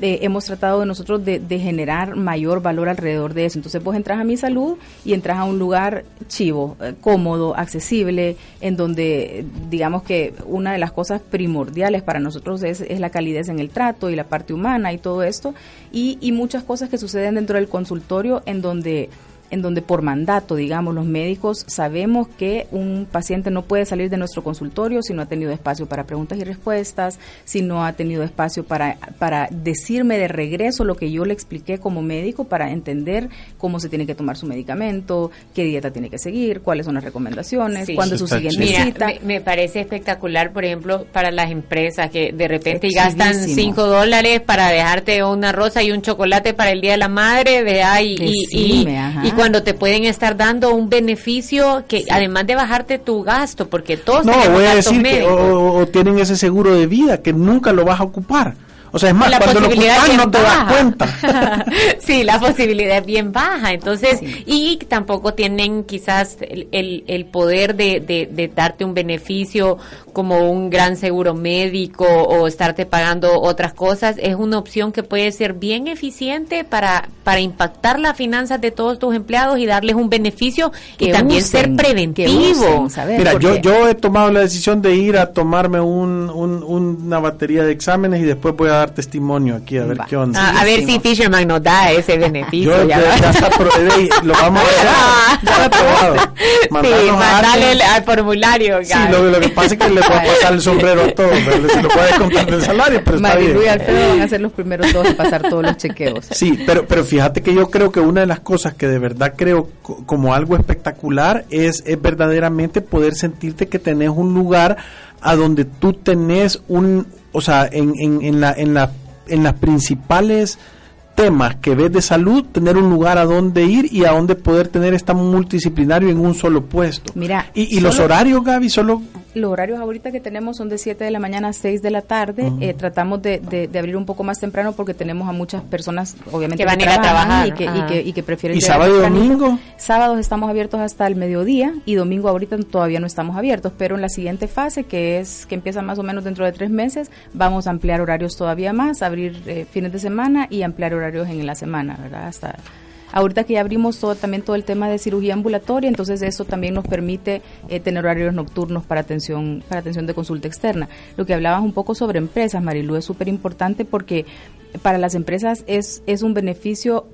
eh, hemos tratado de nosotros de, generar mayor valor alrededor de eso. Entonces vos entras a mi salud y entras a un lugar chivo, eh, cómodo, accesible, en donde digamos que una de las cosas primordiales para nosotros es, es la calidez en el trato y la parte humana y todo esto, y, y muchas cosas que suceden dentro del consultorio en donde en donde por mandato, digamos, los médicos sabemos que un paciente no puede salir de nuestro consultorio si no ha tenido espacio para preguntas y respuestas, si no ha tenido espacio para, para decirme de regreso lo que yo le expliqué como médico para entender cómo se tiene que tomar su medicamento, qué dieta tiene que seguir, cuáles son las recomendaciones, cuándo es su siguiente cita. Me, parece espectacular, por ejemplo, para las empresas que de repente gastan 5 dólares para dejarte una rosa y un chocolate para el Día de la Madre, vea, y, y, y cuando te pueden estar dando un beneficio que además de bajarte tu gasto, porque todos no voy a decir que o, tienen ese seguro de vida que nunca lo vas a ocupar. O sea, es más, la cuando lo bien no te das baja. cuenta. sí, la posibilidad es bien baja. Entonces, y tampoco tienen quizás el, el, el poder de, de, de darte un beneficio como un gran seguro médico o estarte pagando otras cosas. Es una opción que puede ser bien eficiente para, para impactar las finanzas de todos tus empleados y darles un beneficio y Que también usen, ser preventivo. usen. Mira, yo, yo he tomado la decisión de ir a tomarme un, un- una batería de exámenes y después voy a dar testimonio aquí a ver Va. qué onda. Ah, a ver si. Fisherman nos da ese beneficio. Yo ya ya, ya está lo vamos a hacer. Ah. Ya está aprobado. sí, mandale al formulario. Sí, lo, lo que pasa es que le puedo pasar el sombrero a todos, ¿verdad? se lo puede descontar del salario, pero está Marilu y bien. Alfredo van a ser los primeros dos en pasar todos los chequeos. Sí, pero, pero fíjate que yo creo que una de las cosas que de verdad creo co- como algo espectacular es, es verdaderamente poder sentirte que tenés un lugar a donde tú tenés un, o sea, en, en, en, la, en, la, en las principales temas que ves de salud, tener un lugar a donde ir y a donde poder tener esta multidisciplinario en un solo puesto. Mira, y, y los horarios, Gaby, solo Los horarios ahorita que tenemos son de 7 de la mañana a 6 de la tarde. Eh, tratamos de, de- de abrir un poco más temprano porque tenemos a muchas personas, obviamente, Que van a ir a trabajan trabajar, y que, y, que, y que prefieren ¿Y sábado y domingo? Sábados estamos abiertos hasta el mediodía y domingo ahorita todavía no estamos abiertos, pero en la siguiente fase, que es que empieza más o menos dentro de tres meses, vamos a ampliar horarios todavía más, abrir eh, fines de semana y ampliar horarios en la semana, ¿verdad? Hasta Ahorita que ya abrimos todo, también todo el tema de cirugía ambulatoria, entonces eso también nos permite eh, tener horarios nocturnos para atención, para atención de consulta externa. Lo que hablabas un poco sobre empresas, Marilu, es súper importante porque para las empresas es, es un beneficio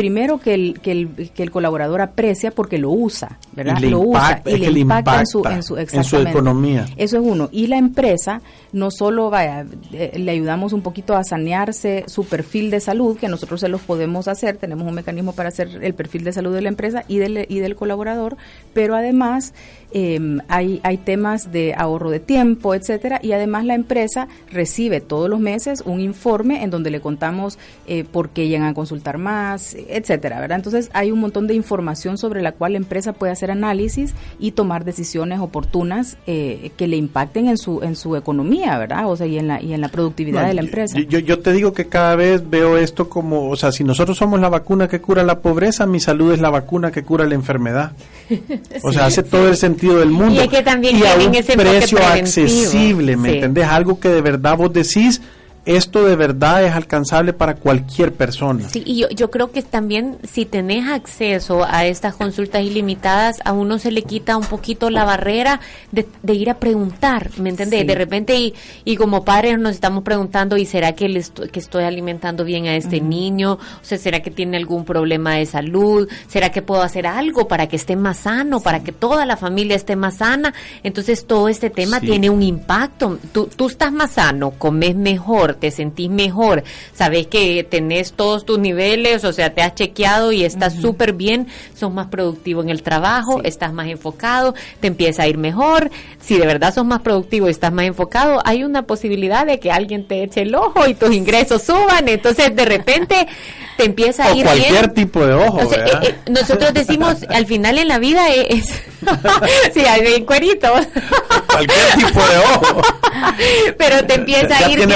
primero que el, que el, que el colaborador aprecia porque lo usa, ¿verdad? Y lo impacta, usa y le impacta en su, en su, en su economía. Eso es uno. Y la empresa no solo vaya, eh, le ayudamos un poquito a sanearse su perfil de salud, que nosotros se los podemos hacer, tenemos un mecanismo para hacer el perfil de salud de la empresa y del, y del colaborador, pero además eh, hay, hay temas de ahorro de tiempo, etcétera, y además la empresa recibe todos los meses un informe en donde le contamos eh, por qué llegan a consultar más, etcétera, ¿verdad? Entonces hay un montón de información sobre la cual la empresa puede hacer análisis y tomar decisiones oportunas eh, que le impacten en su en su economía, ¿verdad? O sea, y en la y en la productividad No, de la empresa. Yo, yo te digo que cada vez veo esto como, o sea, si nosotros somos la vacuna que cura la pobreza, mi salud es la vacuna que cura la enfermedad. O sea, hace todo el sentido del mundo. Y es que también y a un ese precio accesible, ¿me Sí. entendés? Algo que de verdad vos decís, esto de verdad es alcanzable para cualquier persona. Sí, y yo, yo creo que también si tenés acceso a estas consultas ilimitadas, a uno se le quita un poquito la barrera de, de ir a preguntar, ¿me entendés? Sí. De repente, y, y como padres nos estamos preguntando, ¿y será que, le estoy, que estoy alimentando bien a este niño? O sea, ¿será que tiene algún problema de salud? ¿Será que puedo hacer algo para que esté más sano, para que toda la familia esté más sana? Entonces, todo este tema Sí. tiene un impacto. Tú, tú estás más sano, comes mejor, te sentís mejor, sabes que tenés todos tus niveles, o sea, te has chequeado y estás súper bien, sos más productivo en el trabajo, estás más enfocado, te empieza a ir mejor. Si de verdad sos más productivo y estás más enfocado, hay una posibilidad de que alguien te eche el ojo y tus ingresos suban, entonces de repente te empieza a O ir cualquier bien. tipo de ojo, O sea, ¿verdad? eh, eh, nosotros decimos, al final en la vida es... sí, hay bien cueritos. Cualquier tipo de ojo. Pero te empieza ya a ir bien.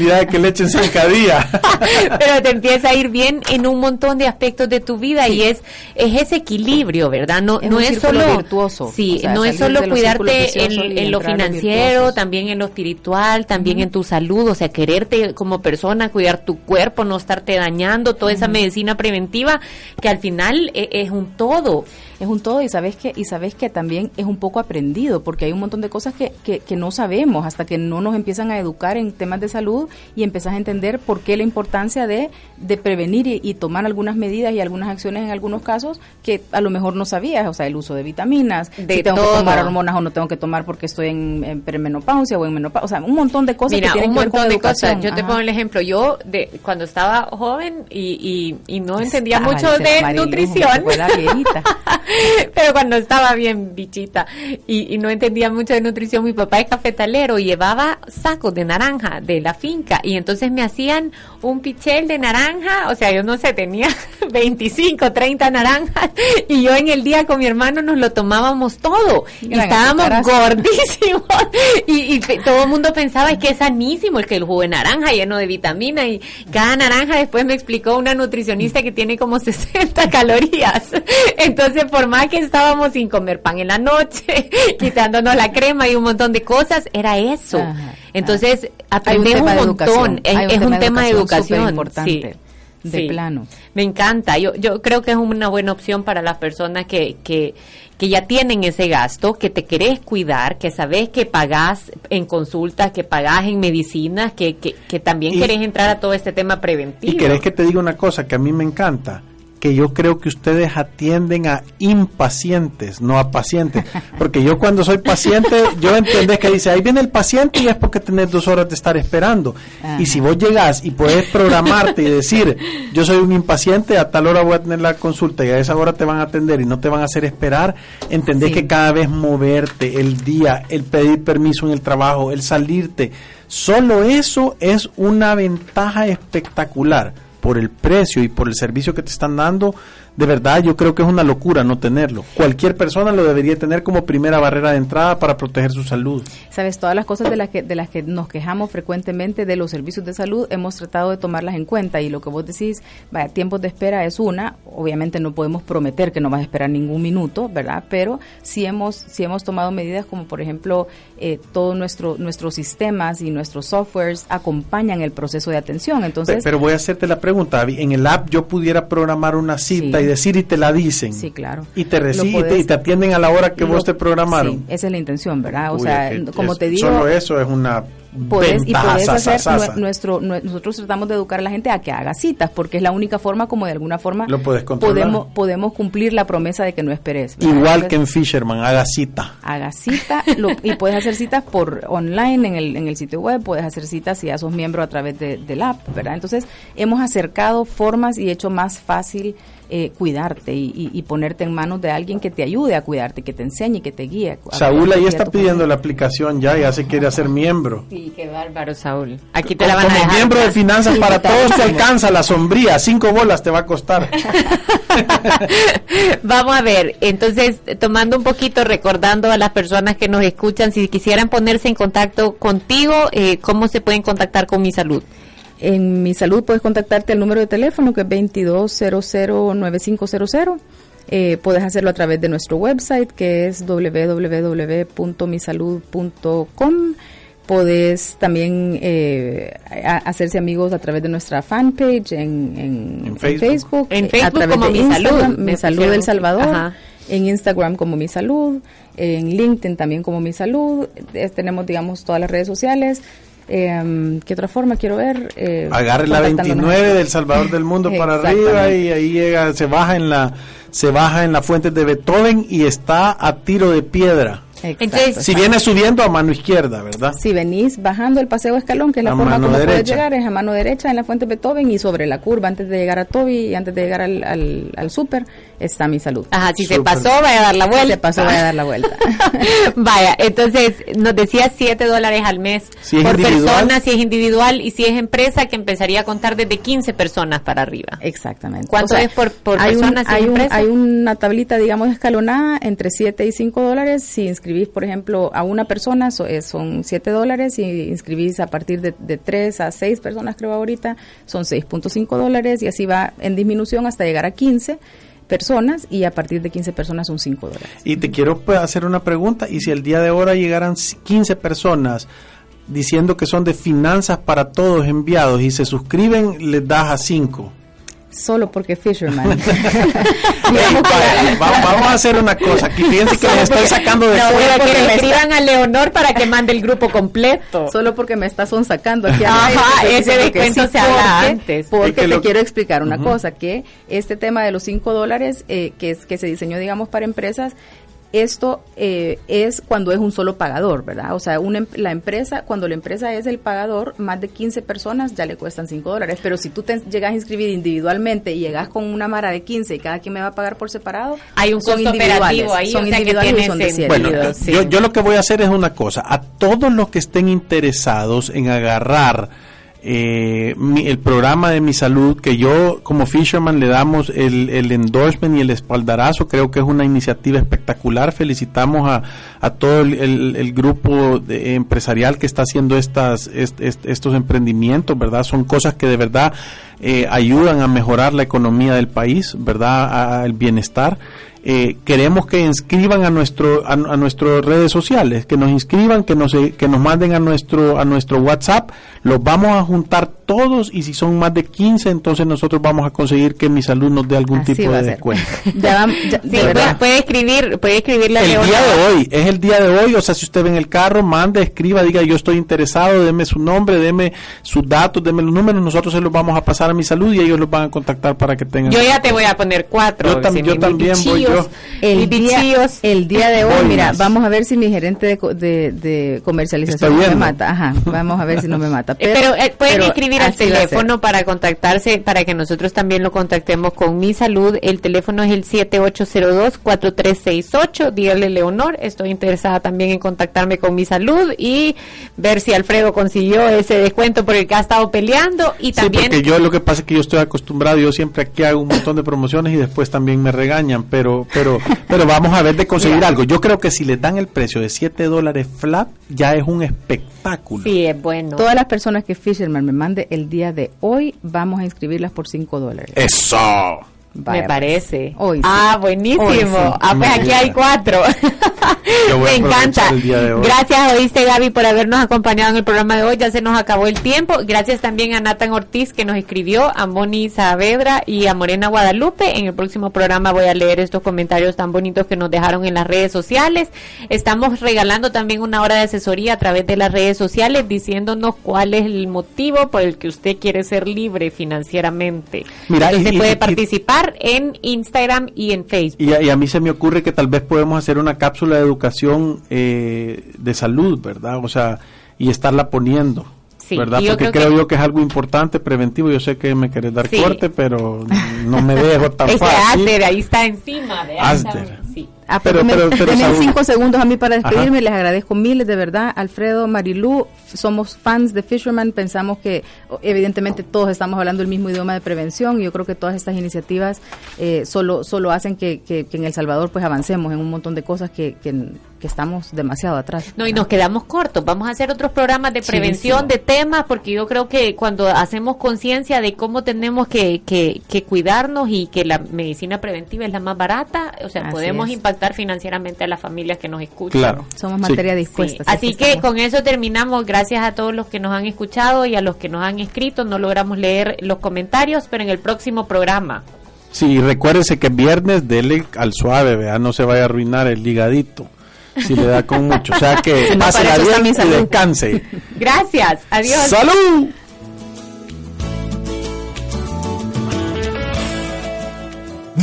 Posibilidad de que le echen zancadilla. pero te empieza a ir bien en un montón de aspectos de tu vida y es es ese equilibrio, ¿verdad? No Es no un es solo virtuoso, sí, o sea, no es solo cuidarte en, en lo financiero, también en lo espiritual, también en tu salud, o sea, quererte como persona, cuidar tu cuerpo, no estarte dañando, toda esa medicina preventiva que al final e- es un todo. Es un todo y sabes que y sabes que también es un poco aprendido porque hay un montón de cosas que, que, que no sabemos hasta que no nos empiezan a educar en temas de salud y empezás a entender por qué la importancia de, de prevenir y, y tomar algunas medidas y algunas acciones en algunos casos que a lo mejor no sabías, o sea, el uso de vitaminas, De si tengo todo. que tomar hormonas o no tengo que tomar porque estoy en, en perimenopausia o en menopausia, o sea, un montón de cosas Mira, que tienen un que ver montón con de educación. cosas. Yo te pongo el ejemplo. Yo, de cuando estaba joven y, y, y no entendía mucho de nutrición, Pero cuando estaba bien bichita y, y, no entendía mucho de nutrición, mi papá es cafetalero y llevaba sacos de naranja de la finca y entonces me hacían un pichel de naranja, o sea, yo no sé, tenía 25, 30 naranjas y yo en el día con mi hermano nos lo tomábamos todo y estábamos gordísimos y, y, todo el mundo pensaba es que es sanísimo el que el jugo de naranja lleno de vitamina y cada naranja después me explicó una nutricionista que tiene como 60 calorías. Entonces, por más que estábamos sin comer pan en la noche, quitándonos la crema y un montón de cosas, era eso. Entonces, aprendí un, montón. Es, un, tema de educación. importante. De plano. Me encanta. Yo, yo creo que es una buena opción para las personas que, que, que ya tienen ese gasto, que te querés cuidar, que sabes que pagás en consultas, que pagás en medicinas, que, que, que también querés entrar a todo este tema preventivo. Y querés que te diga una cosa que a mí me encanta que yo creo que ustedes atienden a impacientes, no a pacientes. Porque yo cuando soy paciente, yo entendés que dice, ahí viene el paciente y es porque tenés dos horas de estar esperando. Y si vos llegás y puedes programarte y decir, yo soy un impaciente, a tal hora voy a tener la consulta y a esa hora te van a atender y no te van a hacer esperar, entendés que cada vez moverte, el día, el pedir permiso en el trabajo, el salirte, solo eso es una ventaja espectacular por el precio y por el servicio que te están dando, de verdad yo creo que es una locura no tenerlo. Cualquier persona lo debería tener como primera barrera de entrada para proteger su salud. Sabes, todas las cosas de las que de las que nos quejamos frecuentemente de los servicios de salud hemos tratado de tomarlas en cuenta y lo que vos decís, vaya, tiempos de espera es una, obviamente no podemos prometer que no vas a esperar ningún minuto, ¿verdad? Pero sí hemos sí hemos tomado medidas como por ejemplo eh, todos nuestro, nuestros sistemas y nuestros softwares acompañan el proceso de atención. Entonces, pero, voy a hacerte la pregunta, en el app yo pudiera programar una cita y decir y te la dicen. Sí, claro. Y te reciben y te atienden a la hora que vos te programaron. Sí, esa es la intención, ¿verdad? O sea, como te digo... Solo eso es una Puedes, y puedes hacer nuestro, nosotros tratamos de educar a la gente a que haga citas porque es la única forma como de alguna forma Lo puedes podemos podemos cumplir la promesa de que no esperes igual que en Fisherman haga cita haga cita y puedes hacer citas por online en el, en el sitio web puedes hacer citas si ya sos miembro a través de, del app verdad entonces hemos acercado formas y hecho más fácil eh, cuidarte y, ponerte en manos de alguien que te ayude a cuidarte, que te enseñe, que te guíe. Saúl ahí está pidiendo la aplicación ya, ya se quiere hacer miembro. Sí, qué bárbaro, Saúl. Aquí te la van a dejar. miembro de Finanzas para Todos te alcanza la sombría, cinco bolas te va a costar. Vamos a ver, entonces, tomando un poquito, recordando a las personas que nos escuchan, si quisieran ponerse en contacto contigo, eh, ¿cómo se pueden contactar con mi salud? En mi salud puedes contactarte al número de teléfono que es 22009500. Eh, puedes hacerlo a través de nuestro website que es www.misalud.com. Puedes también eh, hacerse amigos a través de nuestra fanpage en, en, Facebook. En Facebook a través como de Mi Salud. Mi Salud El Salvador. En Instagram como Mi Salud. En LinkedIn también como Mi Salud. tenemos, digamos, todas las redes sociales. Eh, ¿Qué otra forma quiero ver? Eh, Agarre la 29 del Salvador del Mundo para arriba y ahí llega, se baja en la se baja en la fuente de Beethoven y está a tiro de piedra. Entonces, si vienes subiendo a mano izquierda, ¿verdad? Si venís bajando el paseo escalón, que es la forma como puedes llegar, es a mano derecha en la fuente Beethoven y sobre la curva antes de llegar a Toby y antes de llegar al, al, al súper está mi salud. Ajá, si se pasó, vaya a dar la vuelta. Si se pasó, vaya a dar la vuelta. vaya, entonces nos decía 7 dólares al mes por persona, si es individual y si es empresa, que empezaría a contar desde 15 personas para arriba. Exactamente. ¿Cuánto es por, por hay persona hay, hay una tablita, digamos, escalonada entre 7 y 5 dólares si inscribís, por ejemplo, a una persona eh, son 7 dólares, si inscribís a partir de, de 3 a 6 personas, creo ahorita, son 6.5 dólares y así va en disminución hasta llegar a 15 personas y a partir de 15 personas son 5 dólares. Y te quiero pues, hacer una pregunta, y si el día de ahora llegaran 15 personas diciendo que son de finanzas para todos enviados y se suscriben, les das a 5 solo porque Fisherman. vamos a hacer una cosa. Aquí fíjense que me estoy sacando de no, fuera. Que le escriban a Leonor para que mande el grupo completo. Solo porque me está sacando aquí. Ajá, ese descuento se habla antes. Porque te quiero explicar una cosa, que este tema de los 5 dólares eh, que, es, que se diseñó, digamos, para empresas, esto eh, es cuando es un solo pagador, ¿verdad? O sea, una, em, la empresa, cuando la empresa es el pagador, más de 15 personas ya le cuestan 5 dólares. Pero si tú te llegas a inscribir individualmente y llegas con una mara de 15 y cada quien me va a pagar por separado, hay un costo operativo ahí, son individuales son de Bueno, yo, yo lo que voy a hacer es una cosa. A todos los que estén interesados en agarrar eh, el programa de mi salud, que yo como Fisherman le damos el, el, endorsement y el espaldarazo, creo que es una iniciativa espectacular. Felicitamos a, a todo el, el, grupo de, empresarial que está haciendo estas, estos emprendimientos, ¿verdad? Son cosas que de verdad eh, ayudan a mejorar la economía del país, ¿verdad? Al bienestar. Eh, queremos que inscriban a nuestro a, nuestras redes sociales, que nos inscriban, que nos que nos manden a nuestro a nuestro WhatsApp, los vamos a juntar todos y si son más de 15, entonces nosotros vamos a conseguir que mi salud nos dé algún tipo de descuento. ya, puede, escribir, puede escribirle El día de hoy, es el día de hoy, o sea, si usted ve en el carro, mande, escriba, diga yo estoy interesado, deme su nombre, deme sus datos, deme los números, nosotros se los vamos a pasar a mi salud y ellos los van a contactar para que tengan. Yo ya te voy a poner cuatro. Yo, también voy el día, el día de hoy, mira, vamos a ver si mi gerente de, de, comercialización no me mata. Ajá, vamos a ver si no me mata. Pero, eh, pueden escribir al teléfono para contactarse, para que nosotros también lo contactemos con Mi Salud. El teléfono es el 7802-4368. Dígale, Leonor, estoy interesada también en contactarme con Mi Salud y ver si Alfredo consiguió ese descuento por el que ha estado peleando. Y también. Sí, porque yo lo que pasa es que yo estoy acostumbrado, yo siempre aquí hago un montón de promociones y después también me regañan, pero pero pero vamos a ver de conseguir algo. Yo creo que si les dan el precio de 7 dólares flat, ya es un espectáculo. Sí, es bueno. Todas las personas que Fisherman me mande el día de hoy, vamos a inscribirlas por 5 dólares. ¡Eso! Me parece. Hoy Ah, buenísimo. Ah, pues aquí hay cuatro. me encanta. Gracias, oíste Gaby, por habernos acompañado en el programa de hoy. Ya se nos acabó el tiempo. Gracias también a Nathan Ortiz que nos escribió, a Moni Saavedra y a Morena Guadalupe. En el próximo programa voy a leer estos comentarios tan bonitos que nos dejaron en las redes sociales. Estamos regalando también una hora de asesoría a través de las redes sociales diciéndonos cuál es el motivo por el que usted quiere ser libre financieramente. Mira, se puede participar en Instagram y en Facebook. Y a, mí se me ocurre que tal vez podemos hacer una cápsula de educación eh, de salud, ¿verdad? O sea, y estarla poniendo. ¿verdad? Porque creo, yo que es algo importante, preventivo. Yo sé que me querés dar corte, pero no me dejo tan fácil. ahí está encima. De sí. Ah, pero, pero, pero, cinco segundos a mí para despedirme. Les agradezco miles, de verdad. Alfredo, Marilú, somos fans de Fisherman. Pensamos que, evidentemente, todos estamos hablando el mismo idioma de prevención. Y yo creo que todas estas iniciativas eh, solo, solo hacen que, que, en El Salvador pues avancemos en un montón de cosas que, que, estamos demasiado atrás. No, y nos quedamos cortos. Vamos a hacer otros programas de prevención de temas, porque yo creo que cuando hacemos conciencia de cómo tenemos que, que, cuidarnos y que la medicina preventiva es la más barata, o sea, podemos impactar financieramente a las familias que nos escuchan. Claro. Somos materia dispuesta. Así que con eso terminamos. Gracias a todos los que nos han escuchado y a los que nos han escrito. No logramos leer los comentarios, pero en el próximo programa. Sí, recuérdense que viernes dele al suave, vea, no se vaya a arruinar el ligadito si le da con mucho. O sea que pase la bien y descanse. Gracias, adiós. ¡Salud!